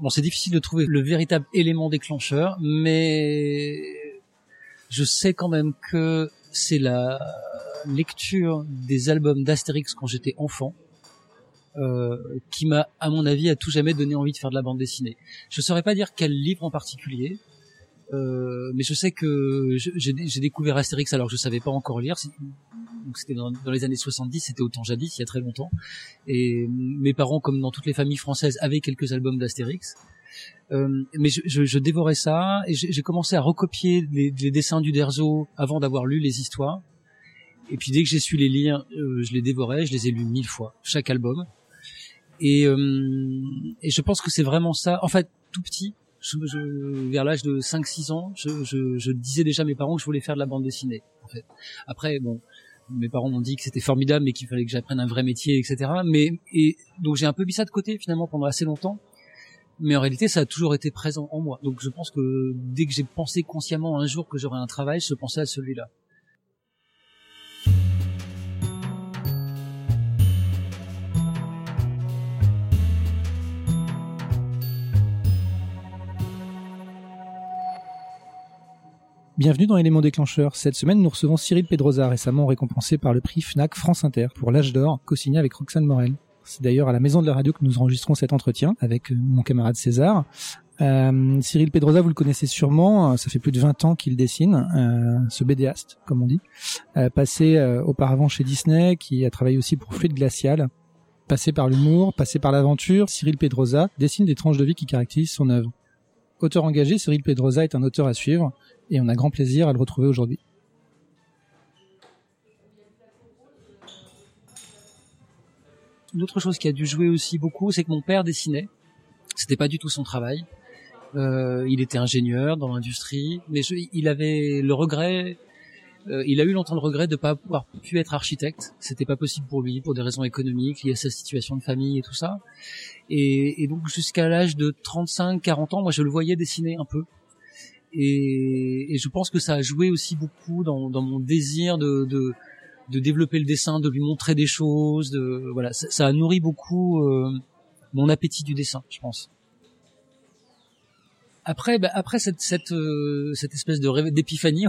Bon, c'est difficile de trouver le véritable élément déclencheur, mais je sais quand même que c'est la lecture des albums d'Astérix quand j'étais enfant euh, qui m'a, à mon avis, à tout jamais donné envie de faire de la bande dessinée. Je saurais pas dire quel livre en particulier, euh, mais je sais que j'ai découvert Astérix alors que je savais pas encore lire. Donc c'était dans, les années 70, c'était autant jadis, il y a très longtemps. Et mes parents, comme dans toutes les familles françaises, avaient quelques albums d'Astérix. Euh, mais je, dévorais ça et j'ai commencé à recopier les, dessins du Derzo avant d'avoir lu les histoires. Et puis dès que j'ai su les lire, euh, je les dévorais, je les ai lus mille fois, chaque album. Et, euh, je pense que c'est vraiment ça. En fait, tout petit, vers l'âge de 5-6 ans, je, disais déjà à mes parents que je voulais faire de la bande dessinée. Après, bon, mes parents m'ont dit que c'était formidable, mais qu'il fallait que j'apprenne un vrai métier, etc. Mais et donc j'ai un peu mis ça de côté finalement pendant assez longtemps. Mais en réalité, ça a toujours été présent en moi. Donc je pense que dès que j'ai pensé consciemment un jour que j'aurais un travail, je pensais à celui-là. Bienvenue dans Éléments déclencheurs. Cette semaine, nous recevons Cyril Pedrosa, récemment récompensé par le prix FNAC France Inter pour l'âge d'or, co-signé avec Roxane Morel. C'est d'ailleurs à la maison de la radio que nous enregistrons cet entretien avec euh, mon camarade César. Euh, Cyril Pedrosa, vous le connaissez sûrement, euh, ça fait plus de 20 ans qu'il dessine, euh, ce bédéaste, comme on dit. Euh, passé auparavant chez Disney, qui a travaillé aussi pour Fluide Glacial. Passé par l'humour, passé par l'aventure, Cyril Pedrosa dessine des tranches de vie qui caractérisent son œuvre. Auteur engagé, Cyril Pedrosa est un auteur à suivre et on a grand plaisir à le retrouver aujourd'hui. Une autre chose qui a dû jouer aussi beaucoup, c'est que mon père dessinait. C'était pas du tout son travail. Euh, il était ingénieur dans l'industrie, mais il avait le regret. Euh, il a eu longtemps le regret de pas pouvoir pu être architecte. C'était pas possible pour lui pour des raisons économiques liées à sa situation de famille et tout ça. Et, et donc jusqu'à l'âge de 35-40 ans, moi je le voyais dessiner un peu et, et, je pense que ça a joué aussi beaucoup dans, dans mon désir de, de, de, développer le dessin, de lui montrer des choses. De, voilà, ça, a nourri beaucoup euh, mon appétit du dessin, je pense. Après, bah, après cette, cette, euh, cette espèce de d'épiphanie,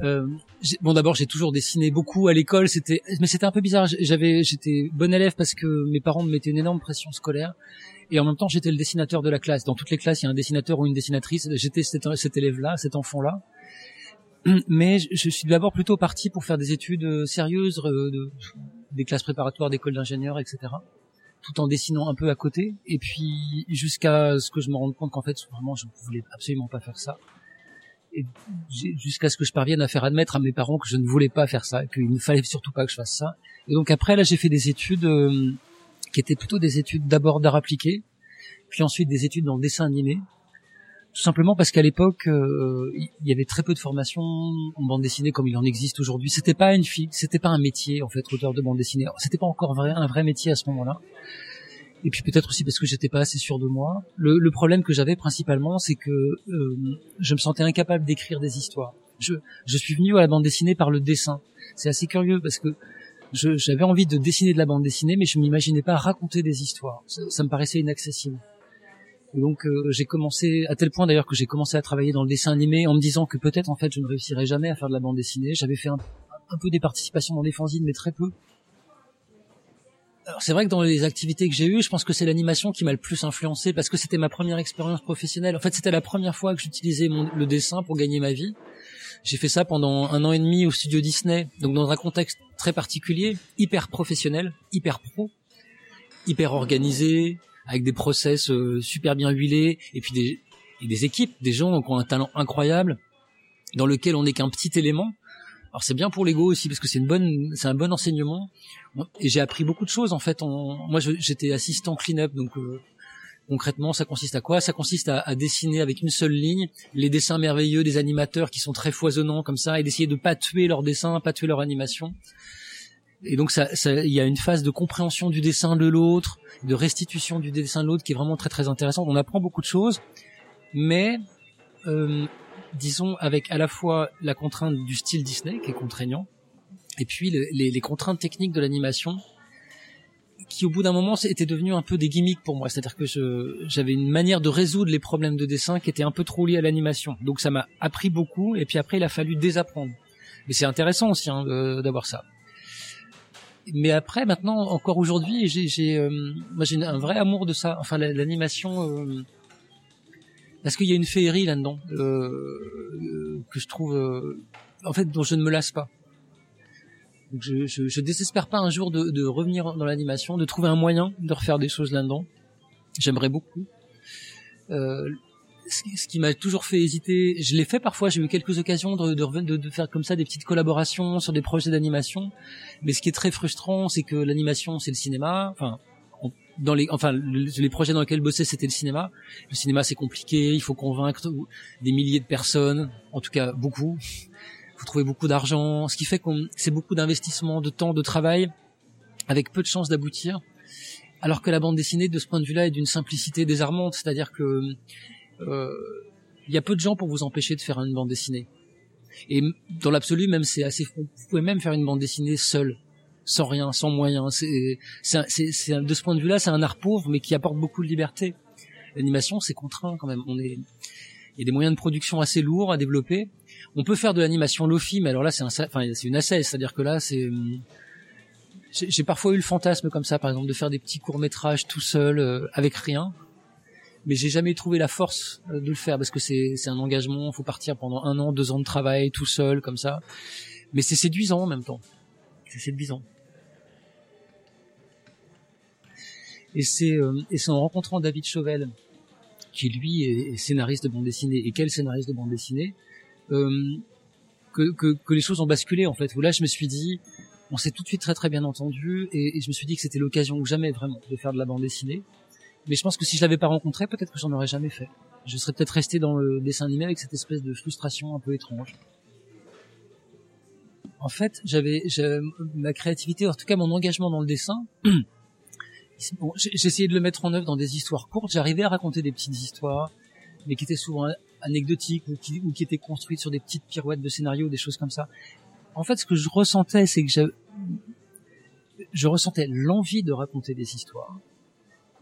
euh, bon d'abord j'ai toujours dessiné beaucoup à l'école, c'était mais c'était un peu bizarre. J'avais j'étais bon élève parce que mes parents me mettaient une énorme pression scolaire et en même temps j'étais le dessinateur de la classe. Dans toutes les classes, il y a un dessinateur ou une dessinatrice. J'étais cet, cet élève-là, cet enfant-là. Mais je suis d'abord plutôt parti pour faire des études euh, sérieuses, de, des classes préparatoires d'école d'ingénieurs, etc. Tout en dessinant un peu à côté. Et puis jusqu'à ce que je me rende compte qu'en fait, vraiment, je ne voulais absolument pas faire ça. Jusqu'à ce que je parvienne à faire admettre à mes parents que je ne voulais pas faire ça, qu'il ne fallait surtout pas que je fasse ça. Et donc après, là, j'ai fait des études euh, qui étaient plutôt des études d'abord d'art appliqué, puis ensuite des études dans le dessin animé, tout simplement parce qu'à l'époque euh, il y avait très peu de formation en bande dessinée comme il en existe aujourd'hui. C'était pas une fille, c'était pas un métier en fait auteur de bande dessinée. C'était pas encore vrai, un vrai métier à ce moment-là. Et puis peut-être aussi parce que j'étais pas assez sûr de moi. Le, le problème que j'avais principalement, c'est que euh, je me sentais incapable d'écrire des histoires. Je, je suis venu à la bande dessinée par le dessin. C'est assez curieux parce que j'avais envie de dessiner de la bande dessinée, mais je m'imaginais pas raconter des histoires. Ça, me paraissait inaccessible. donc euh, j'ai commencé à tel point d'ailleurs que j'ai commencé à travailler dans le dessin animé en me disant que peut-être en fait je ne réussirais jamais à faire de la bande dessinée. J'avais fait un, peu des participations dans des fanzines, mais très peu. Alors c'est vrai que dans les activités que j'ai eues, je pense que c'est l'animation qui m'a le plus influencé parce que c'était ma première expérience professionnelle. En fait, c'était la première fois que j'utilisais le dessin pour gagner ma vie. J'ai fait ça pendant un an et demi au studio Disney, donc dans un contexte très particulier, hyper professionnel, hyper pro, hyper organisé, avec des process euh, super bien huilés, et puis et des équipes, des gens qui ont un talent incroyable, dans lequel on n'est qu'un petit élément. Alors c'est bien pour l'ego aussi parce que c'est une bonne, c'est un bon enseignement. Et j'ai appris beaucoup de choses en fait. Moi, j'étais assistant clean-up, donc euh, Concrètement, ça consiste à quoi? Ça consiste à, dessiner avec une seule ligne les dessins merveilleux des animateurs qui sont très foisonnants comme ça et d'essayer de pas tuer leurs dessins, pas tuer leur animation. Et donc, ça, il y a une phase de compréhension du dessin de l'autre, de restitution du dessin de l'autre qui est vraiment très très intéressante. On apprend beaucoup de choses, mais euh, disons avec à la fois la contrainte du style Disney qui est contraignant, et puis les, contraintes techniques de l'animation qui au bout d'un moment était devenu un peu des gimmicks pour moi. C'est-à-dire que j'avais une manière de résoudre les problèmes de dessin qui était un peu trop liée à l'animation. Donc ça m'a appris beaucoup et puis après il a fallu désapprendre. Mais c'est intéressant aussi hein, d'avoir ça. Mais après maintenant encore aujourd'hui j'ai euh, moi j'ai un vrai amour de ça. Enfin l'animation euh, parce qu'il y a une féerie là-dedans euh, que je trouve en fait dont je ne me lasse pas je, je, je, désespère pas un jour de, de revenir dans l'animation, de trouver un moyen de refaire des choses là-dedans. J'aimerais beaucoup. Euh, ce qui m'a toujours fait hésiter, je l'ai fait parfois, j'ai eu quelques occasions de, de, de, faire comme ça des petites collaborations sur des projets d'animation, mais ce qui est très frustrant, c'est que l'animation c'est le cinéma, enfin dans les enfin les projets dans lesquels bossais c'était le cinéma. Le cinéma c'est compliqué, il faut convaincre des milliers de personnes, en tout cas beaucoup faut trouver beaucoup d'argent, ce qui fait qu'on c'est beaucoup d'investissement, de temps, de travail, avec peu de chances d'aboutir. Alors que la bande dessinée, de ce point de vue-là, est d'une simplicité désarmante, c'est-à-dire que euh, il y a peu de gens pour vous empêcher de faire une bande dessinée. Et dans l'absolu, même c'est assez, vous pouvez même faire une bande dessinée seule, sans rien, sans moyens. C'est, c'est, de ce point de vue-là, c'est un art pauvre, mais qui apporte beaucoup de liberté. L'animation, c'est contraint quand même. On est, il y a des moyens de production assez lourds à développer. On peut faire de l'animation lofi, mais alors là c'est un, enfin c'est une assesse, c'est-à-dire que là c'est j'ai parfois eu le fantasme comme ça, par exemple, de faire des petits courts métrages tout seul euh, avec rien, mais j'ai jamais trouvé la force euh, de le faire parce que c'est c'est un engagement, faut partir pendant un an, deux ans de travail tout seul comme ça, mais c'est séduisant en même temps, c'est séduisant. Et c'est euh, et c'est en rencontrant David Chauvel qui lui est scénariste de bande dessinée. Et quel scénariste de bande dessinée? Euh, que, que, que, les choses ont basculé en fait. Où là, je me suis dit, on s'est tout de suite très très bien entendu, et, je me suis dit que c'était l'occasion ou jamais vraiment de faire de la bande dessinée. Mais je pense que si je l'avais pas rencontré, peut-être que j'en aurais jamais fait. Je serais peut-être resté dans le dessin animé avec cette espèce de frustration un peu étrange. En fait, j'avais ma créativité, en tout cas mon engagement dans le dessin, bon, j'essayais de le mettre en œuvre dans des histoires courtes. J'arrivais à raconter des petites histoires, mais qui étaient souvent anecdotiques ou qui, étaient construites sur des petites pirouettes de scénario, des choses comme ça. En fait, ce que je ressentais, c'est que je, je ressentais l'envie de raconter des histoires.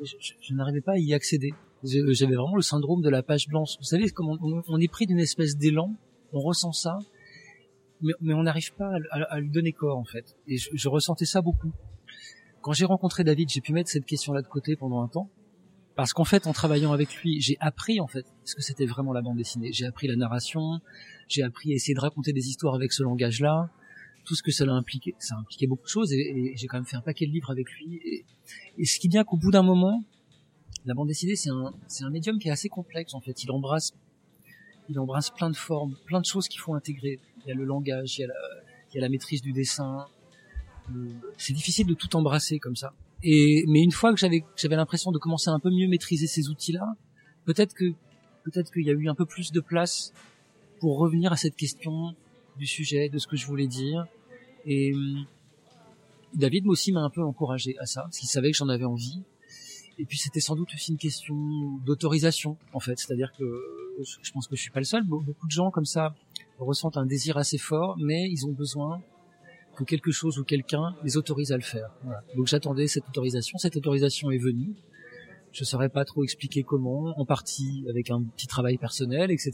Je, je, n'arrivais pas à y accéder. J'avais vraiment le syndrome de la page blanche. Vous savez, comme on, est pris d'une espèce d'élan, on ressent ça, mais, on n'arrive pas à, lui donner corps en fait. Et je ressentais ça beaucoup. Quand j'ai rencontré David, j'ai pu mettre cette question-là de côté pendant un temps, parce qu'en fait, en travaillant avec lui, j'ai appris en fait ce que c'était vraiment la bande dessinée. J'ai appris la narration, j'ai appris à essayer de raconter des histoires avec ce langage-là, tout ce que ça a impliqué. Ça a impliqué beaucoup de choses, et, j'ai quand même fait un paquet de livres avec lui. Et, ce qui vient qu'au bout d'un moment, la bande dessinée, c'est un, c'est un médium qui est assez complexe en fait. Il embrasse, il embrasse plein de formes, plein de choses qu'il faut intégrer. Il y a le langage, la, il y a la maîtrise du dessin, c'est difficile de tout embrasser comme ça. Et mais une fois que j'avais j'avais l'impression de commencer à un peu mieux maîtriser ces outils-là, peut-être que peut-être qu'il y a eu un peu plus de place pour revenir à cette question du sujet, de ce que je voulais dire. Et hum, David aussi m'a un peu encouragé à ça, parce qu'il savait que j'en avais envie. Et puis c'était sans doute aussi une question d'autorisation, en fait. C'est-à-dire que je pense que je suis pas le seul. Beaucoup de gens comme ça ressentent un désir assez fort, mais ils ont besoin que quelque chose ou quelqu'un les autorise à le faire. Donc j'attendais cette autorisation. Cette autorisation est venue. Je ne saurais pas trop expliquer comment, en partie avec un petit travail personnel, etc.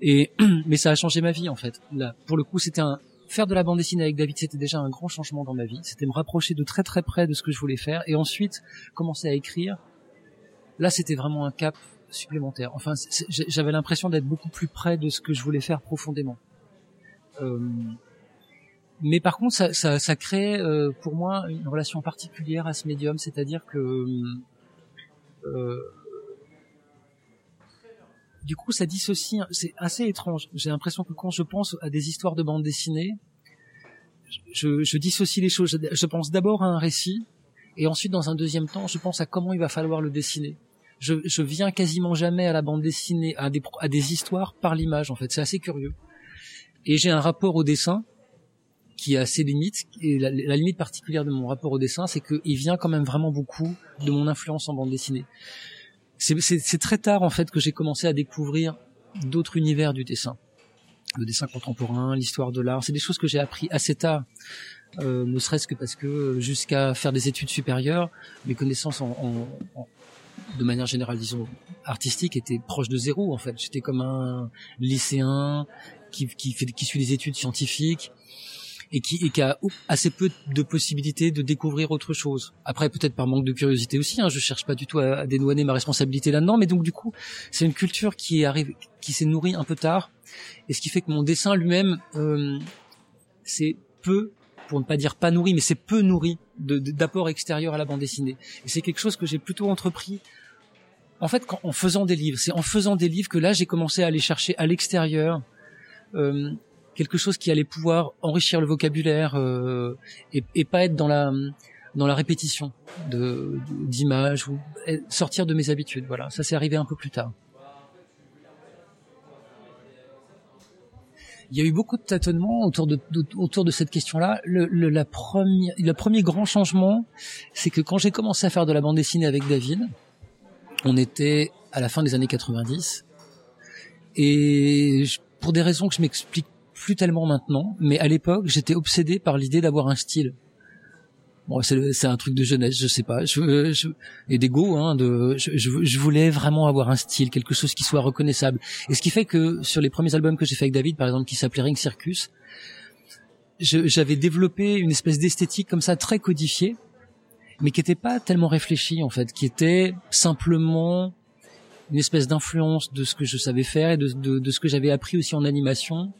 Et mais ça a changé ma vie en fait. Là, pour le coup, c'était un faire de la bande dessinée avec David, c'était déjà un grand changement dans ma vie. C'était me rapprocher de très très près de ce que je voulais faire, et ensuite commencer à écrire. Là, c'était vraiment un cap supplémentaire. Enfin, j'avais l'impression d'être beaucoup plus près de ce que je voulais faire profondément. Euh, mais par contre, ça, ça, ça crée euh, pour moi une relation particulière à ce médium, c'est-à-dire que euh, du coup, ça dissocie. C'est assez étrange. J'ai l'impression que quand je pense à des histoires de bande dessinée, je, je dissocie les choses. Je, pense d'abord à un récit, et ensuite, dans un deuxième temps, je pense à comment il va falloir le dessiner. Je, je viens quasiment jamais à la bande dessinée, à des, à des histoires par l'image. En fait, c'est assez curieux. Et j'ai un rapport au dessin qui a ses limites. Et la, limite particulière de mon rapport au dessin, c'est qu'il vient quand même vraiment beaucoup de mon influence en bande dessinée. C'est très tard en fait que j'ai commencé à découvrir d'autres univers du dessin, le dessin contemporain, l'histoire de l'art. C'est des choses que j'ai appris assez tard. euh, ne serait-ce que parce que jusqu'à faire des études supérieures, mes connaissances en, en, de manière générale, disons, artistique étaient proches de zéro en fait. J'étais comme un lycéen qui, qui, fait, qui suit des études scientifiques et qui, et qui a assez peu de possibilités de découvrir autre chose. Après, peut-être par manque de curiosité aussi. Hein, je cherche pas du tout à, à dédouaner ma responsabilité là-dedans, mais donc du coup, c'est une culture qui arrive, qui s'est nourrie un peu tard, et ce qui fait que mon dessin lui-même, euh, c'est peu pour ne pas dire pas nourri, mais c'est peu nourri d'apports extérieurs à la bande dessinée. Et c'est quelque chose que j'ai plutôt entrepris. En fait, en faisant des livres, c'est en faisant des livres que là j'ai commencé à aller chercher à l'extérieur euh, quelque chose qui allait pouvoir enrichir le vocabulaire euh, et, et, pas être dans la dans la répétition de d'images ou sortir de mes habitudes. Voilà, ça c'est arrivé un peu plus tard. il y a eu beaucoup de tâtonnements autour de, autour de cette question-là. Le, le, la première, le premier grand changement, c'est que quand j'ai commencé à faire de la bande dessinée avec David, on était à la fin des années 90, et pour des raisons que je m'explique plus tellement maintenant, mais à l'époque, j'étais obsédé par l'idée d'avoir un style. Bon, c'est un truc de jeunesse, je sais pas, je, je et d'ego, hein, de, je, je, voulais vraiment avoir un style, quelque chose qui soit reconnaissable. Et ce qui fait que sur les premiers albums que j'ai fait avec David, par exemple, qui s'appelait Ring Circus, j'avais développé une espèce d'esthétique comme ça très codifiée, mais qui n'était pas tellement réfléchie en fait, qui était simplement une espèce d'influence de ce que je savais faire et de, de, de ce que j'avais appris aussi en animation,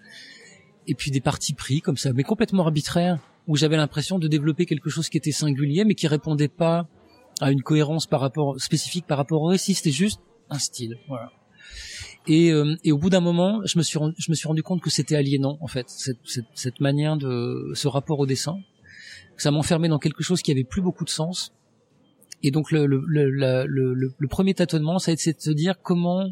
et puis des parties pris comme ça, mais complètement arbitraires où j'avais l'impression de développer quelque chose qui était singulier, mais qui répondait pas à une cohérence par rapport spécifique par rapport au récit. C'était juste un style. Voilà. Et, euh, et au bout d'un moment, je me suis rendu, je me suis rendu compte que c'était aliénant en fait cette, cette, cette, manière de ce rapport au dessin. Ça m'enfermait dans quelque chose qui avait plus beaucoup de sens. Et donc le, le, le, le, le premier tâtonnement, ça a été de se dire comment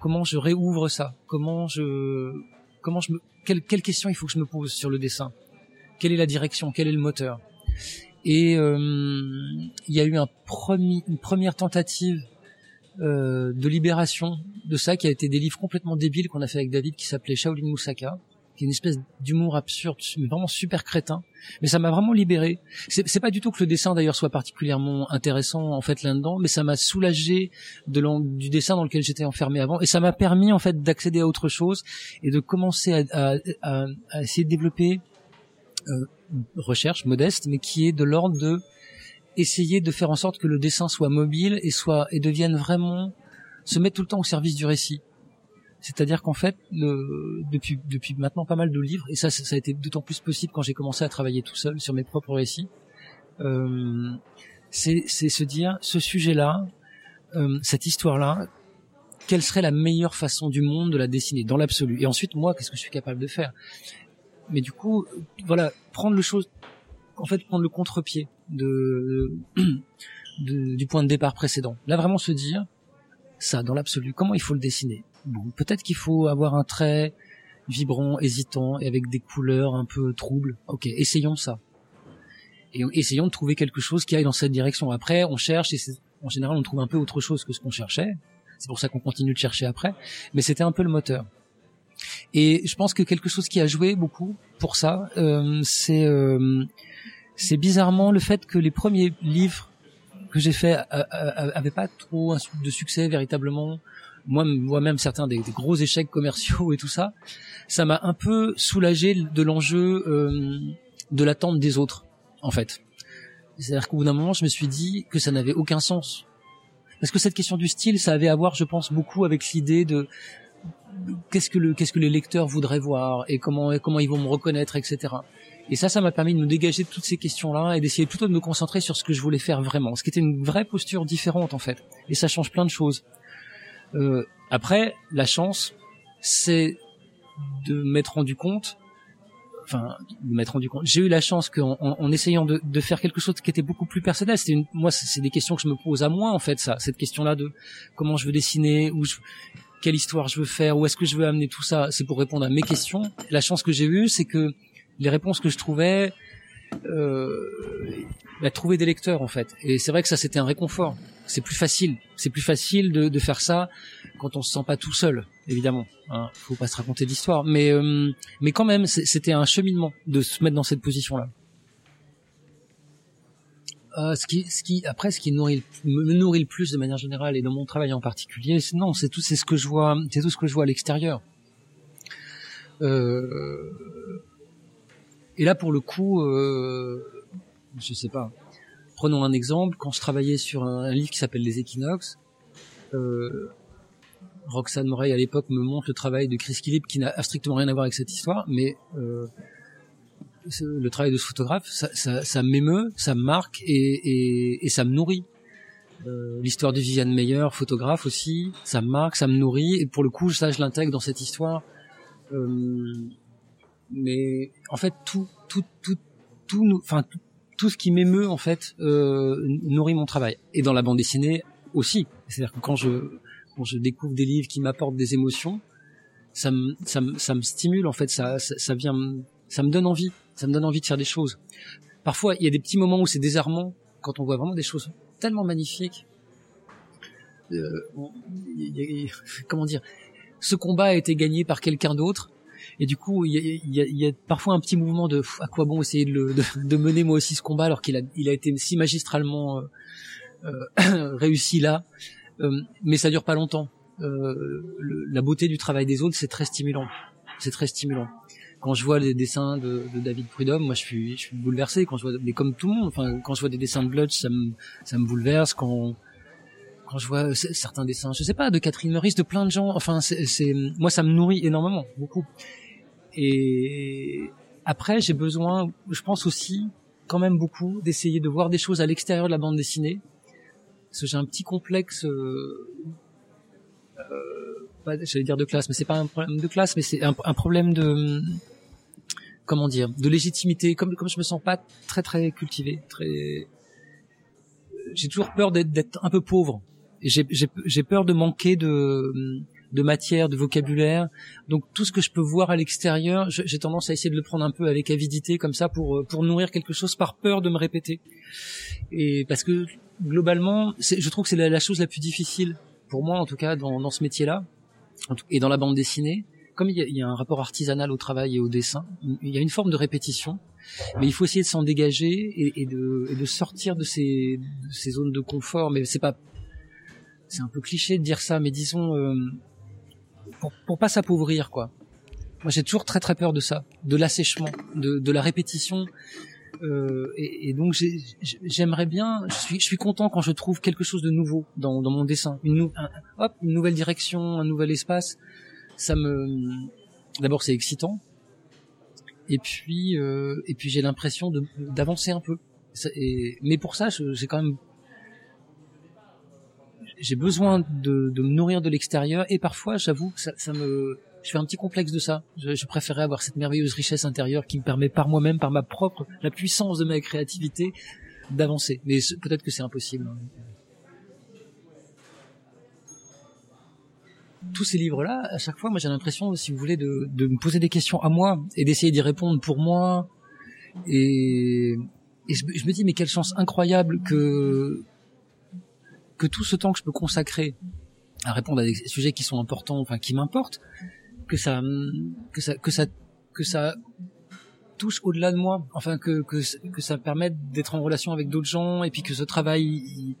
comment je réouvre ça, comment je comment je me quelle, question il faut que je me pose sur le dessin? Quelle est la direction, quel est le moteur? Et euh, il y a eu une première tentative euh, de libération de ça, qui a été des livres complètement débiles qu'on a fait avec David, qui s'appelait Shaolin Moussaka, qui est une espèce d'humour absurde, mais vraiment super crétin. Mais ça m'a vraiment libéré. C'est pas du tout que le dessin d'ailleurs soit particulièrement intéressant en fait là-dedans, mais ça m'a soulagé du dessin dans lequel j'étais enfermé avant, et ça m'a permis en fait d'accéder à autre chose et de commencer à, essayer de développer euh, recherche modeste, mais qui est de l'ordre de essayer de faire en sorte que le dessin soit mobile et soit et devienne vraiment se mettre tout le temps au service du récit. C'est-à-dire qu'en fait, depuis maintenant pas mal de livres, et ça a été d'autant plus possible quand j'ai commencé à travailler tout seul sur mes propres récits, euh, c'est se dire ce sujet-là, euh, cette histoire-là, quelle serait la meilleure façon du monde de la dessiner dans l'absolu? Et ensuite, moi, qu'est-ce que je suis capable de faire? Mais du coup, voilà, prendre le chose, en fait, prendre le contre-pied du point de départ précédent. Là, vraiment se dire, ça, dans l'absolu, comment il faut le dessiner? Bon, peut-être qu'il faut avoir un trait vibrant, hésitant, et avec des couleurs un peu troubles. Ok, essayons ça. Et essayons de trouver quelque chose qui aille dans cette direction. Après, on cherche, et en général, on trouve un peu autre chose que ce qu'on cherchait. C'est pour ça qu'on continue de chercher après. Mais c'était un peu le moteur. Et je pense que quelque chose qui a joué beaucoup pour ça, euh, c'est euh, bizarrement le fait que les premiers livres que j'ai faits avaient pas trop de succès véritablement. Moi, moi-même certains des, gros échecs commerciaux et tout ça, ça m'a un peu soulagé de l'enjeu euh, de l'attente des autres, en fait. C'est-à-dire qu'au bout d'un moment, je me suis dit que ça n'avait aucun sens parce que cette question du style, ça avait à voir, je pense, beaucoup avec l'idée de qu'est-ce que le qu'est-ce que les lecteurs voudraient voir et comment comment ils vont me reconnaître, etc. Et ça, ça m'a permis de me dégager de toutes ces questions-là et d'essayer plutôt de me concentrer sur ce que je voulais faire vraiment, ce qui était une vraie posture différente en fait. Et ça change plein de choses. Euh, après, la chance, c'est de m'être rendu compte enfin de m'être rendu compte. J'ai eu la chance qu'en en, essayant de, de, faire quelque chose qui était beaucoup plus personnel, c'était une, moi c'est des questions que je me pose à moi en fait ça, cette question-là de comment je veux dessiner, où je, quelle histoire je veux faire, où est-ce que je veux amener tout ça, c'est pour répondre à mes questions. La chance que j'ai eue, c'est que les réponses que je trouvais, euh, bah, trouver des lecteurs en fait. Et c'est vrai que ça c'était un réconfort. C'est plus facile, c'est plus facile de, de, faire ça quand on se sent pas tout seul. évidemment. Hein, faut pas se raconter d'histoire, mais mais quand même, c'était un cheminement de se mettre dans cette position-là. Euh, ce qui, ce qui, après, ce qui me nourrit le plus de manière générale et dans mon travail en particulier, non, c'est tout, c'est ce que je vois, c'est tout ce que je vois à l'extérieur. Euh, et là, pour le coup, euh, je sais pas. Prenons un exemple. Quand je travaillais sur un, livre qui s'appelle Les Équinoxes, euh, Roxane Morey à l'époque me montre le travail de Chris Killip qui n'a strictement rien à voir avec cette histoire, mais euh, le travail de ce photographe, ça, ça, ça m'émeut, ça me marque et, et, et ça me nourrit. Euh, l'histoire de Viviane Meyer, photographe aussi, ça me marque, ça me nourrit et pour le coup, ça, je l'intègre dans cette histoire. Euh, mais en fait, tout, tout, tout, tout, enfin tout, tout ce qui m'émeut en fait euh, nourrit mon travail. Et dans la bande dessinée aussi. C'est-à-dire que quand je quand je découvre des livres qui m'apportent des émotions, ça me ça me ça me stimule en fait. Ça ça, vient ça me donne envie ça me donne envie de faire des choses. Parfois, il y a des petits moments où c'est désarmant quand on voit vraiment des choses tellement magnifiques. Euh, comment dire? Ce combat a été gagné par quelqu'un d'autre. Et du coup, il y a, parfois un petit mouvement de à quoi bon essayer de, mener moi aussi ce combat alors qu'il a, il a été si magistralement euh, euh, réussi là. mais ça dure pas longtemps. la beauté du travail des autres, c'est très stimulant. C'est très stimulant quand je vois les dessins de, de, David Prudhomme, moi je suis, je suis bouleversé. Quand je vois, mais comme tout le monde, enfin, quand je vois des dessins de Bludge, ça me, ça me bouleverse. Quand, quand je vois certains dessins, je sais pas, de Catherine Meurice, de plein de gens, enfin, c'est, moi ça me nourrit énormément, beaucoup. Et après, j'ai besoin, je pense aussi, quand même beaucoup, d'essayer de voir des choses à l'extérieur de la bande dessinée. Parce que j'ai un petit complexe. Euh, j'allais dire de classe, mais c'est pas un problème de classe, mais c'est un, un, problème de comment dire, de légitimité. Comme comme je me sens pas très très cultivé, très, j'ai toujours peur d'être un peu pauvre. J'ai peur de manquer de de matière, de vocabulaire. Donc tout ce que je peux voir à l'extérieur, j'ai tendance à essayer de le prendre un peu avec avidité, comme ça, pour pour nourrir quelque chose par peur de me répéter. Et parce que globalement, je trouve que c'est la, la, chose la plus difficile pour moi, en tout cas, dans, dans ce métier-là, et dans la bande dessinée comme il y, a, un rapport artisanal au travail et au dessin, il y a une forme de répétition, mais il faut essayer de s'en dégager et, de, de, sortir de ces, ces, zones de confort. Mais c'est pas, c'est un peu cliché de dire ça, mais disons euh, pour, pour pas s'appauvrir, quoi. Moi, j'ai toujours très très peur de ça, de l'assèchement, de, de la répétition. Euh, et, et, donc j'aimerais bien, je suis, je suis content quand je trouve quelque chose de nouveau dans, dans mon dessin, une, hop, une nouvelle direction, un nouvel espace ça me d'abord c'est excitant et puis euh, et puis j'ai l'impression d'avancer un peu et, mais pour ça j'ai quand même j'ai besoin de, de me nourrir de l'extérieur et parfois j'avoue ça, ça, me je fais un petit complexe de ça je, je, préférerais avoir cette merveilleuse richesse intérieure qui me permet par moi-même par ma propre la puissance de ma créativité d'avancer mais peut-être que c'est impossible hein. tous ces livres-là, à chaque fois, moi j'ai l'impression, si vous voulez, de, de, me poser des questions à moi et d'essayer d'y répondre pour moi. Et, et je, me dis, mais quelle chance incroyable que que tout ce temps que je peux consacrer à répondre à des sujets qui sont importants, enfin qui m'importent, que ça que ça que ça que ça touche au-delà de moi, enfin que que, que ça permette d'être en relation avec d'autres gens et puis que ce travail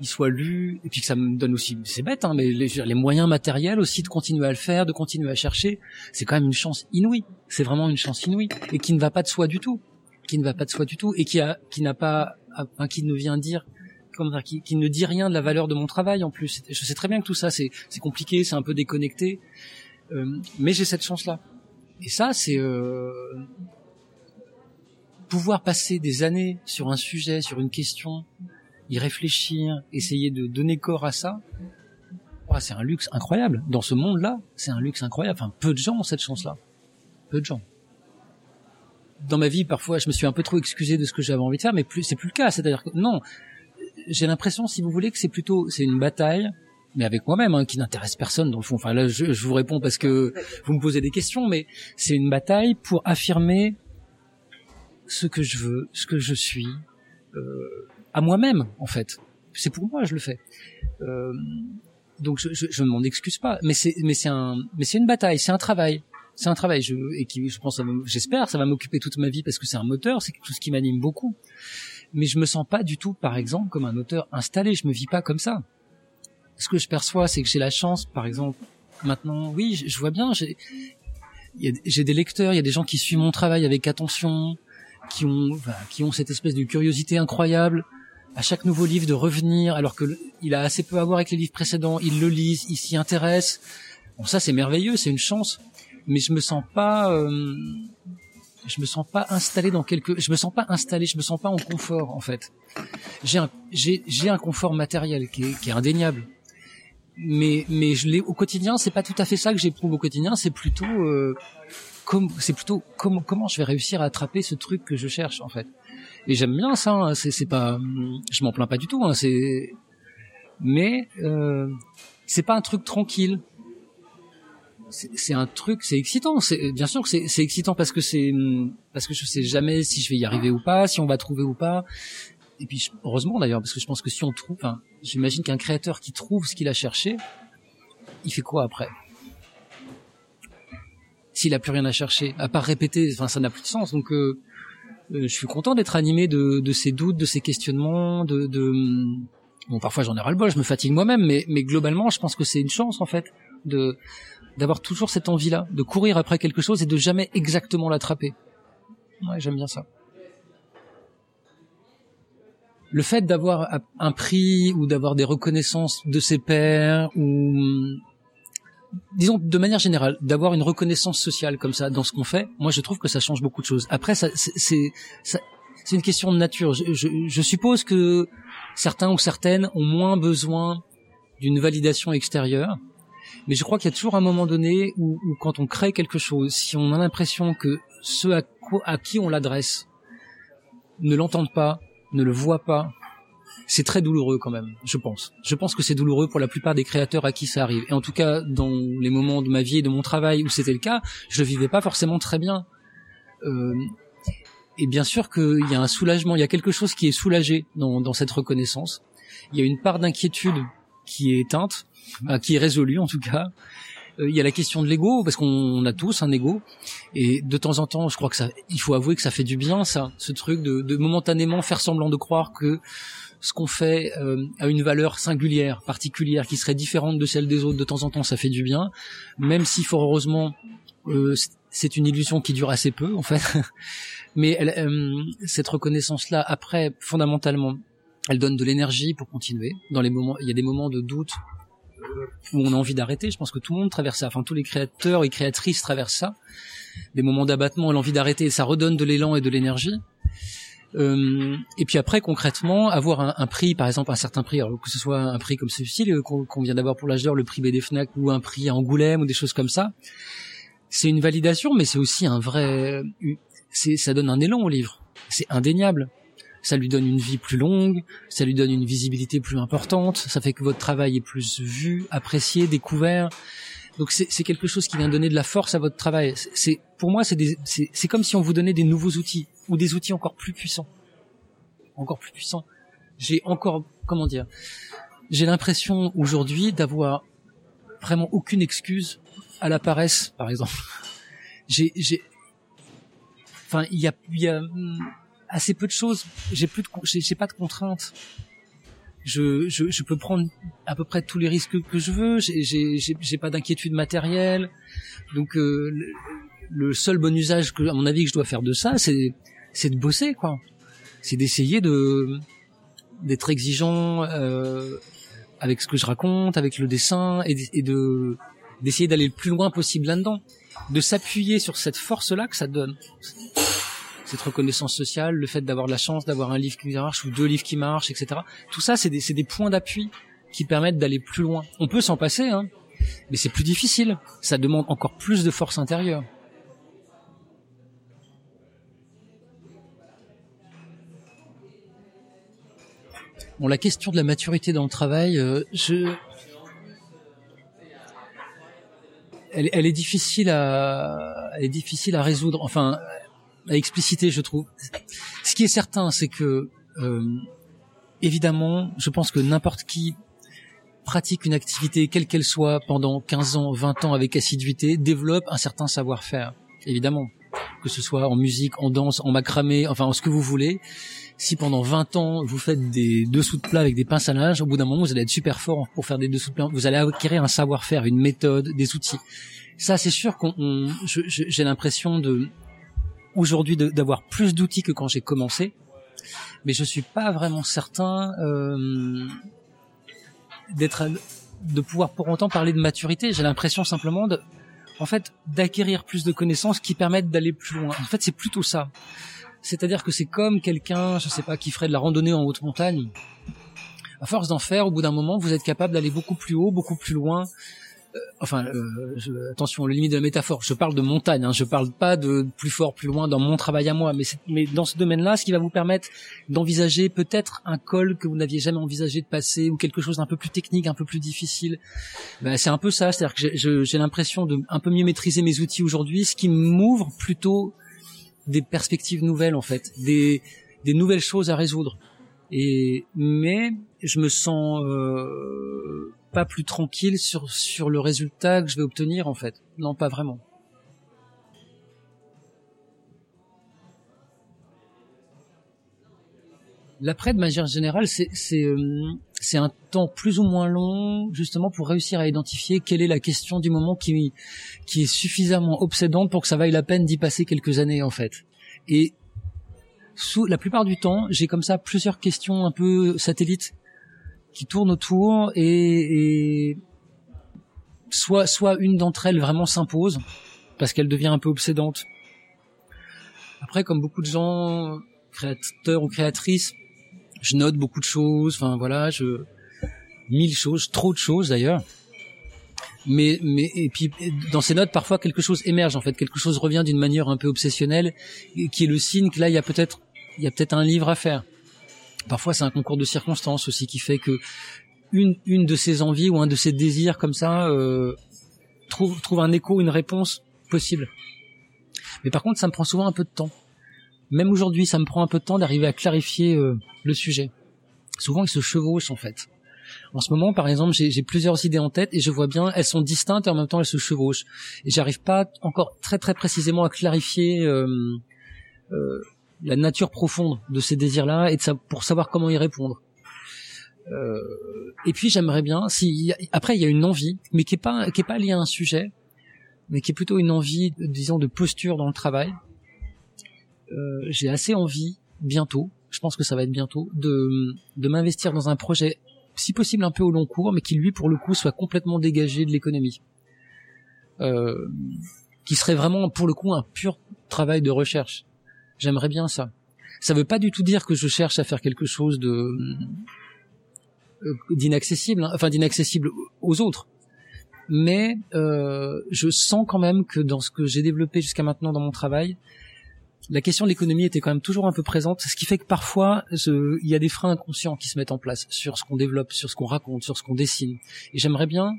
il soit lu et puis que ça me donne aussi c'est bête hein mais les, les, moyens matériels aussi de continuer à le faire de continuer à chercher c'est quand même une chance inouïe. C'est vraiment une chance inouïe et qui ne va pas de soi du tout qui ne va pas de soi du tout et qui a qui n'a pas enfin, qui ne vient dire comment qui, ne dit rien de la valeur de mon travail en plus je sais très bien que tout ça c'est compliqué c'est un peu déconnecté euh, mais j'ai cette chance là et ça c'est euh, pouvoir passer des années sur un sujet sur une question y réfléchir, essayer de donner corps à ça, c'est un luxe incroyable. Dans ce monde-là, c'est un luxe incroyable. Enfin, peu de gens ont cette chance-là. Peu de gens. Dans ma vie, parfois, je me suis un peu trop excusé de ce que j'avais envie de faire, mais plus, c'est plus le cas. C'est-à-dire que non, j'ai l'impression, si vous voulez, que c'est plutôt, c'est une bataille, mais avec moi-même, hein, qui n'intéresse personne dans le fond. Enfin là, je, je, vous réponds parce que vous me posez des questions, mais c'est une bataille pour affirmer ce que je veux, ce que je suis, euh, à moi-même en fait. C'est pour moi je le fais. Euh, donc je, je, je ne m'en excuse pas, mais c'est mais c'est un mais c'est une bataille, c'est un travail, c'est un travail. Je et qui je pense, j'espère, ça va m'occuper toute ma vie parce que c'est un moteur, c'est quelque chose qui m'anime beaucoup. Mais je me sens pas du tout, par exemple, comme un auteur installé. Je me vis pas comme ça. Ce que je perçois, c'est que j'ai la chance, par exemple, maintenant, oui, je, je vois bien, j'ai des lecteurs, il y a des gens qui suivent mon travail avec attention, qui ont enfin, qui ont cette espèce de curiosité incroyable à chaque nouveau livre de revenir, alors que il a assez peu à voir avec les livres précédents, ils le lisent, ils s'y intéressent. Bon, ça c'est merveilleux, c'est une chance, mais je me sens pas, euh, je me sens pas installé dans quelque, je me sens pas installé, je me sens pas en confort en fait. J'ai un, j'ai, j'ai un confort matériel qui est, qui est indéniable, mais mais je l'ai au quotidien, c'est pas tout à fait ça que j'éprouve au quotidien, c'est plutôt euh, comme, c'est plutôt comment comment je vais réussir à attraper ce truc que je cherche en fait. Et j'aime bien ça. Hein, c'est c'est pas, je m'en plains pas du tout. Hein, c'est, mais euh, c'est pas un truc tranquille. C'est un truc, c'est excitant. C'est bien sûr que c'est excitant parce que c'est parce que je sais jamais si je vais y arriver ou pas, si on va trouver ou pas. Et puis heureusement d'ailleurs parce que je pense que si on trouve, enfin, j'imagine qu'un créateur qui trouve ce qu'il a cherché, il fait quoi après? S'il a plus rien à chercher, à part répéter, enfin ça n'a plus de sens. Donc euh, euh, je suis content d'être animé de, de, ces doutes, de ces questionnements, de, de... bon parfois j'en ai ras le bol, je me fatigue moi-même, mais, mais globalement je pense que c'est une chance en fait de d'avoir toujours cette envie-là, de courir après quelque chose et de jamais exactement l'attraper. Ouais, j'aime bien ça. Le fait d'avoir un prix ou d'avoir des reconnaissances de ses pairs ou disons de manière générale, d'avoir une reconnaissance sociale comme ça dans ce qu'on fait, moi je trouve que ça change beaucoup de choses. Après, c'est c'est une question de nature. Je, suppose que certains ou certaines ont moins besoin d'une validation extérieure, mais je crois qu'il y a toujours un moment donné où, où, quand on crée quelque chose, si on a l'impression que ceux à, à qui on l'adresse ne l'entendent pas, ne le voient pas, c'est très douloureux quand même, je pense. Je pense que c'est douloureux pour la plupart des créateurs à qui ça arrive. Et en tout cas, dans les moments de ma vie et de mon travail où c'était le cas, je le vivais pas forcément très bien. Euh, et bien sûr qu'il y a un soulagement, il y a quelque chose qui est soulagé dans, dans cette reconnaissance. Il y a une part d'inquiétude qui est éteinte, qui est résolue en tout cas. Euh, il y a la question de l'ego parce qu'on a tous un ego et de temps en temps, je crois que ça, il faut avouer que ça fait du bien ça, ce truc de, de momentanément faire semblant de croire que ce qu'on fait euh, a une valeur singulière, particulière, qui serait différente de celle des autres de temps en temps, ça fait du bien, même si fort heureusement euh, c'est une illusion qui dure assez peu en fait. Mais euh, cette reconnaissance-là, après, fondamentalement, elle donne de l'énergie pour continuer. Dans les moments, il y a des moments de doute où on a envie d'arrêter. Je pense que tout le monde traverse ça. Enfin, tous les créateurs et créatrices traversent ça. Des moments d'abattement et l'envie d'arrêter. Ça redonne de l'élan et de l'énergie. Euh, et puis après, concrètement, avoir un, prix, par exemple un certain prix, alors que ce soit un prix comme celui-ci qu'on vient d'avoir pour l'âge le prix BD Fnac ou un prix à Angoulême ou des choses comme ça, c'est une validation, mais c'est aussi un vrai, ça donne un élan au livre. C'est indéniable. Ça lui donne une vie plus longue, ça lui donne une visibilité plus importante, ça fait que votre travail est plus vu, apprécié, découvert. Donc c'est quelque chose qui vient donner de la force à votre travail. C'est pour moi c'est comme si on vous donnait des nouveaux outils ou des outils encore plus puissants, encore plus puissants. J'ai encore comment dire, j'ai l'impression aujourd'hui d'avoir vraiment aucune excuse à la paresse, par exemple. J'ai enfin il y a y a hmm, assez peu de choses. J'ai plus de j'ai pas de contraintes je, je, je, peux prendre à peu près tous les risques que je veux. J'ai pas d'inquiétude matérielle. Donc euh, le, seul bon usage que, à mon avis, que je dois faire de ça, c'est c'est de bosser, quoi. C'est d'essayer de d'être exigeant euh, avec ce que je raconte, avec le dessin, et, et de d'essayer d'aller le plus loin possible là-dedans, de s'appuyer sur cette force-là que ça donne cette reconnaissance sociale, le fait d'avoir la chance d'avoir un livre qui marche ou deux livres qui marchent, etc. Tout ça, c'est des, des points d'appui qui permettent d'aller plus loin. On peut s'en passer, hein, mais c'est plus difficile. Ça demande encore plus de force intérieure. Bon, la question de la maturité dans le travail, euh, je, elle, est difficile à, elle est difficile à résoudre. Enfin, à expliciter, je trouve. Ce qui est certain, c'est que euh, évidemment, je pense que n'importe qui pratique une activité, quelle qu'elle soit, pendant 15 ans, 20 ans avec assiduité, développe un certain savoir-faire, évidemment. Que ce soit en musique, en danse, en macramé, enfin en ce que vous voulez. Si pendant 20 ans, vous faites des dessous de plat avec des pinces à linge, au bout d'un moment, vous allez être super fort pour faire des dessous de plat. Vous allez acquérir un savoir-faire, une méthode, des outils. Ça, c'est sûr qu'on, j'ai l'impression de, aujourd'hui, d'avoir plus d'outils que quand j'ai commencé. Mais je suis pas vraiment certain, euh, d'être de pouvoir pour autant parler de maturité. J'ai l'impression simplement de, en fait, d'acquérir plus de connaissances qui permettent d'aller plus loin. En fait, c'est plutôt ça. C'est-à-dire que c'est comme quelqu'un, je sais pas, qui ferait de la randonnée en haute montagne. À force d'en faire, au bout d'un moment, vous êtes capable d'aller beaucoup plus haut, beaucoup plus loin, enfin, euh, je, attention, le limite de la métaphore. Je parle de montagne. Hein, je parle pas de plus fort, plus loin dans mon travail à moi. Mais, mais dans ce domaine-là, ce qui va vous permettre d'envisager peut-être un col que vous n'aviez jamais envisagé de passer ou quelque chose d'un peu plus technique, un peu plus difficile. Ben, c'est un peu ça. C'est-à-dire que j'ai l'impression de un peu mieux maîtriser mes outils aujourd'hui, ce qui m'ouvre plutôt des perspectives nouvelles en fait, des, des nouvelles choses à résoudre. Et mais je me sens euh, pas plus tranquille sur sur le résultat que je vais obtenir en fait. Non, pas vraiment. L'après, de manière générale, c'est c'est euh, c'est un temps plus ou moins long, justement pour réussir à identifier quelle est la question du moment qui qui est suffisamment obsédante pour que ça vaille la peine d'y passer quelques années en fait. Et sous la plupart du temps, j'ai comme ça plusieurs questions un peu satellites qui tournent autour et, et soit soit une d'entre elles vraiment s'impose parce qu'elle devient un peu obsédante. Après, comme beaucoup de gens, créateurs ou créatrices, je note beaucoup de choses. Enfin voilà, je mille choses, trop de choses d'ailleurs. Mais mais et puis dans ces notes, parfois quelque chose émerge en fait, quelque chose revient d'une manière un peu obsessionnelle, qui est le signe que là il y a peut-être il y a peut-être un livre à faire. Parfois, c'est un concours de circonstances aussi qui fait que une, une de ces envies ou un de ces désirs comme ça euh, trouve, trouve un écho, une réponse possible. Mais par contre, ça me prend souvent un peu de temps. Même aujourd'hui, ça me prend un peu de temps d'arriver à clarifier euh, le sujet. Souvent, ils se chevauchent en fait. En ce moment, par exemple, j'ai plusieurs idées en tête et je vois bien, elles sont distinctes et en même temps elles se chevauchent. Et j'arrive pas encore très très précisément à clarifier euh, euh, la nature profonde de ces désirs-là et de ça, pour savoir comment y répondre. Euh, et puis j'aimerais bien, si après il y a une envie, mais qui est pas qui est pas liée à un sujet, mais qui est plutôt une envie, disons, de posture dans le travail. Euh, j'ai assez envie bientôt, je pense que ça va être bientôt, de de m'investir dans un projet, si possible un peu au long cours, mais qui lui pour le coup soit complètement dégagé de l'économie, euh, qui serait vraiment pour le coup un pur travail de recherche J'aimerais bien ça. Ça veut pas du tout dire que je cherche à faire quelque chose euh, d'inaccessible, hein, enfin d'inaccessible aux autres. Mais euh, je sens quand même que dans ce que j'ai développé jusqu'à maintenant dans mon travail, la question de l'économie était quand même toujours un peu présente, ce qui fait que parfois il y a des freins inconscients qui se mettent en place sur ce qu'on développe, sur ce qu'on raconte, sur ce qu'on dessine. Et j'aimerais bien,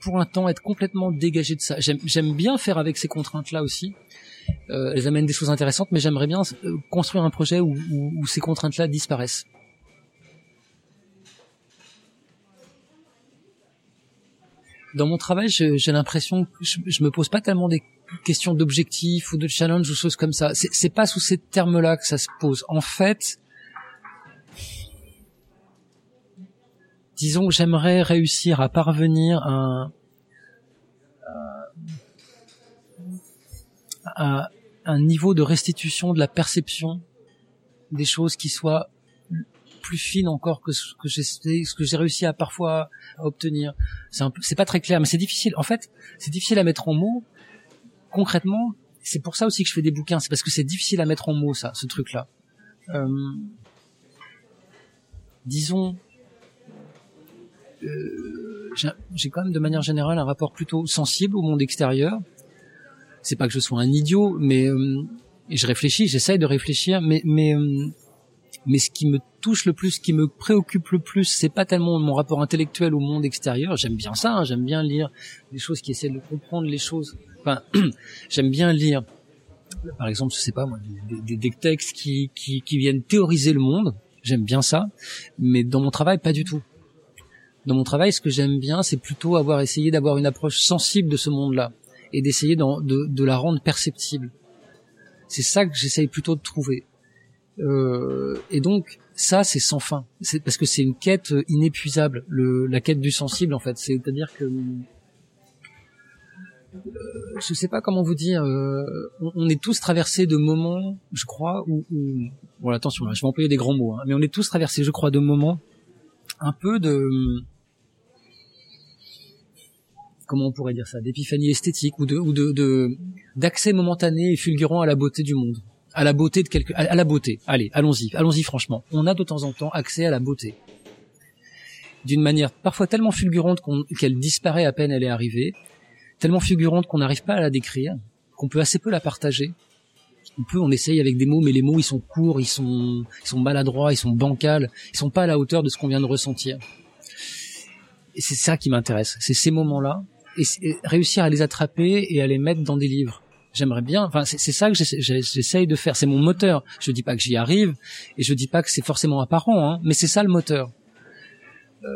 pour un temps, être complètement dégagé de ça. J'aime bien faire avec ces contraintes-là aussi, euh, elles amènent des choses intéressantes, mais j'aimerais bien euh, construire un projet où, où, ces contraintes-là disparaissent. Dans mon travail, j'ai l'impression que je, je, me pose pas tellement des questions d'objectifs ou de challenge ou choses comme ça. C'est pas sous ces termes-là que ça se pose. En fait, disons que j'aimerais réussir à parvenir à un, à un niveau de restitution de la perception des choses qui soit plus fine encore que ce que j'ai ce que j'ai réussi à parfois à obtenir. C'est c'est pas très clair, mais c'est difficile. En fait, c'est difficile à mettre en mots. Concrètement, c'est pour ça aussi que je fais des bouquins. C'est parce que c'est difficile à mettre en mots ça, ce truc-là. Euh, disons, euh, j'ai quand même de manière générale un rapport plutôt sensible au monde extérieur c'est pas que je sois un idiot, mais euh, je réfléchis, j'essaye de réfléchir, mais mais euh, mais ce qui me touche le plus, ce qui me préoccupe le plus, c'est pas tellement mon rapport intellectuel au monde extérieur. J'aime bien ça, hein, j'aime bien lire des choses qui essaient de comprendre les choses. Enfin, j'aime bien lire, par exemple, je sais pas moi, des, textes qui, qui qui viennent théoriser le monde. J'aime bien ça, mais dans mon travail, pas du tout. Dans mon travail, ce que j'aime bien, c'est plutôt avoir essayé d'avoir une approche sensible de ce monde-là et d'essayer de, de, la rendre perceptible. C'est ça que j'essaye plutôt de trouver. Euh, et donc, ça, c'est sans fin. C'est parce que c'est une quête inépuisable, le, la quête du sensible, en fait. C'est-à-dire que euh, je sais pas comment vous dire, euh, on, est tous traversés de moments, je crois, où, où bon attention, je vais employer des grands mots, hein, mais on est tous traversés, je crois, de moments un peu de comment on pourrait dire ça, d'épiphanie esthétique ou de ou de d'accès momentané et fulgurant à la beauté du monde, à la beauté de quelque, à, la beauté. Allez, allons-y, allons-y franchement. On a de temps en temps accès à la beauté d'une manière parfois tellement fulgurante qu'elle disparaît à peine elle est arrivée, tellement fulgurante qu'on n'arrive pas à la décrire, qu'on peut assez peu la partager. On peut, on essaye avec des mots, mais les mots ils sont courts, ils sont, ils sont maladroits, ils sont bancals, ils sont pas à la hauteur de ce qu'on vient de ressentir. Et c'est ça qui m'intéresse, c'est ces moments-là, et, réussir à les attraper et à les mettre dans des livres. J'aimerais bien, enfin c'est ça que j'essaye de faire, c'est mon moteur. Je dis pas que j'y arrive, et je dis pas que c'est forcément apparent, hein, mais c'est ça le moteur. Euh,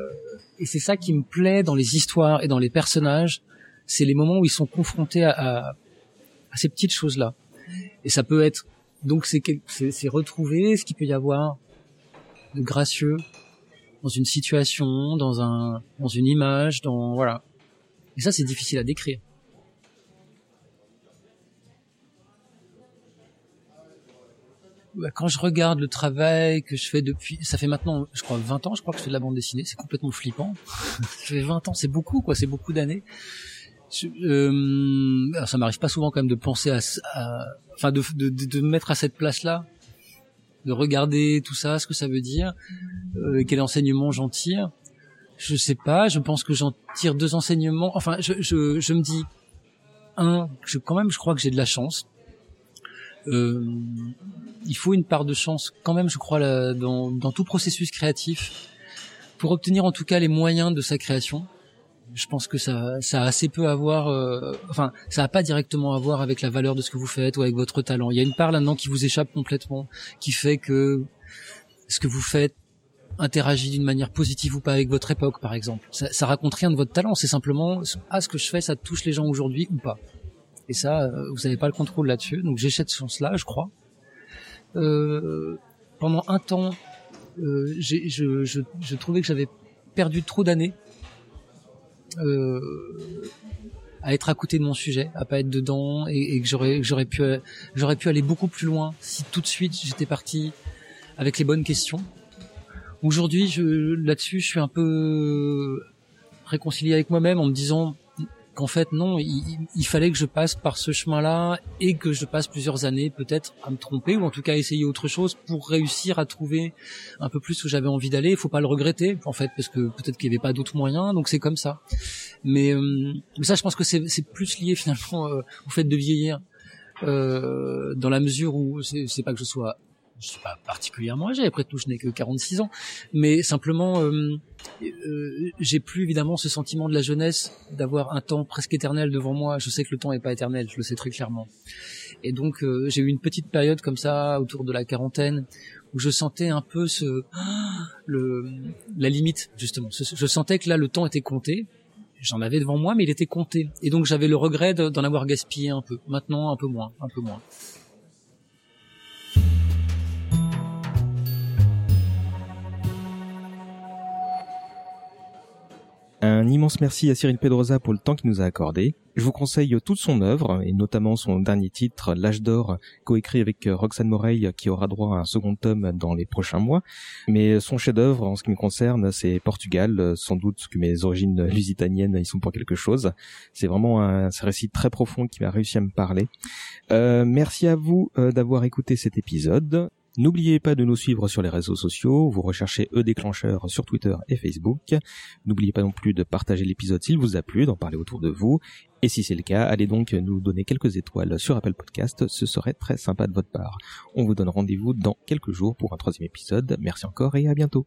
et c'est ça qui me plaît dans les histoires et dans les personnages, c'est les moments où ils sont confrontés à, ces petites choses-là. Et ça peut être donc c'est c'est retrouver ce qu'il peut y avoir de gracieux dans une situation, dans un dans une image, dans voilà. Et ça c'est difficile à décrire. Quand je regarde le travail que je fais depuis, ça fait maintenant, je crois, 20 ans, je crois que je fais de la bande dessinée, c'est complètement flippant. ça fait 20 ans, c'est beaucoup, quoi, c'est beaucoup d'années euh, ça m'arrive pas souvent quand même de penser à, enfin de, de, de, me mettre à cette place-là, de regarder tout ça, ce que ça veut dire, euh, quel enseignement j'en tire. Je sais pas, je pense que j'en tire deux enseignements. Enfin, je, je, je me dis un, je, quand même, je crois que j'ai de la chance. Euh, il faut une part de chance quand même, je crois, là, dans, dans tout processus créatif pour obtenir en tout cas les moyens de sa création je pense que ça, ça a assez peu à voir, euh, enfin, ça a pas directement à voir avec la valeur de ce que vous faites ou avec votre talent. Il y a une part là-dedans qui vous échappe complètement, qui fait que ce que vous faites interagit d'une manière positive ou pas avec votre époque, par exemple. Ça, ça raconte rien de votre talent, c'est simplement ah ce que je fais, ça touche les gens aujourd'hui ou pas. Et ça, euh, vous n'avez pas le contrôle là-dessus. Donc j'ai cette chance-là, je crois. Euh, pendant un temps, euh, je, trouvais que j'avais perdu trop d'années à être à côté de mon sujet, à pas être dedans, et, que j'aurais pu j'aurais pu aller beaucoup plus loin si tout de suite j'étais parti avec les bonnes questions. Aujourd'hui, je là-dessus, je suis un peu réconcilié avec moi-même en me disant qu'en fait non, il, fallait que je passe par ce chemin-là et que je passe plusieurs années peut-être à me tromper ou en tout cas à essayer autre chose pour réussir à trouver un peu plus où j'avais envie d'aller. Il faut pas le regretter en fait parce que peut-être qu'il n'y avait pas d'autres moyens, donc c'est comme ça. Mais, euh, mais ça, je pense que c'est plus lié finalement euh, au fait de vieillir. Euh, dans la mesure où c'est pas que je sois je suis pas particulièrement âgé, après tout je n'ai que 46 ans, mais simplement euh, euh, j'ai plus évidemment ce sentiment de la jeunesse, d'avoir un temps presque éternel devant moi. Je sais que le temps est pas éternel, je le sais très clairement. Et donc euh, j'ai eu une petite période comme ça autour de la quarantaine où je sentais un peu ce la limite justement. Je sentais que là le temps était compté. J'en avais devant moi, mais il était compté. Et donc j'avais le regret d'en avoir gaspillé un peu. Maintenant, un peu moins, un peu moins. Un immense merci à Cyril Pedrosa pour le temps qu'il nous a accordé. Je vous conseille toute son œuvre, et notamment son dernier titre, L'âge d'or, coécrit avec Roxane Moreille, qui aura droit à un second tome dans les prochains mois. Mais son chef-d'œuvre, en ce qui me concerne, c'est Portugal. Sans doute que mes origines lusitaniennes y sont pour quelque chose. C'est vraiment un, récit très profond qui m'a réussi à me parler. Euh, merci à vous euh, d'avoir écouté cet épisode. N'oubliez pas de nous suivre sur les réseaux sociaux, vous recherchez E déclencheur sur Twitter et Facebook. N'oubliez pas non plus de partager l'épisode s'il vous a plu, d'en parler autour de vous. Et si c'est le cas, allez donc nous donner quelques étoiles sur Apple Podcast, ce serait très sympa de votre part. On vous donne rendez-vous dans quelques jours pour un troisième épisode. Merci encore et à bientôt.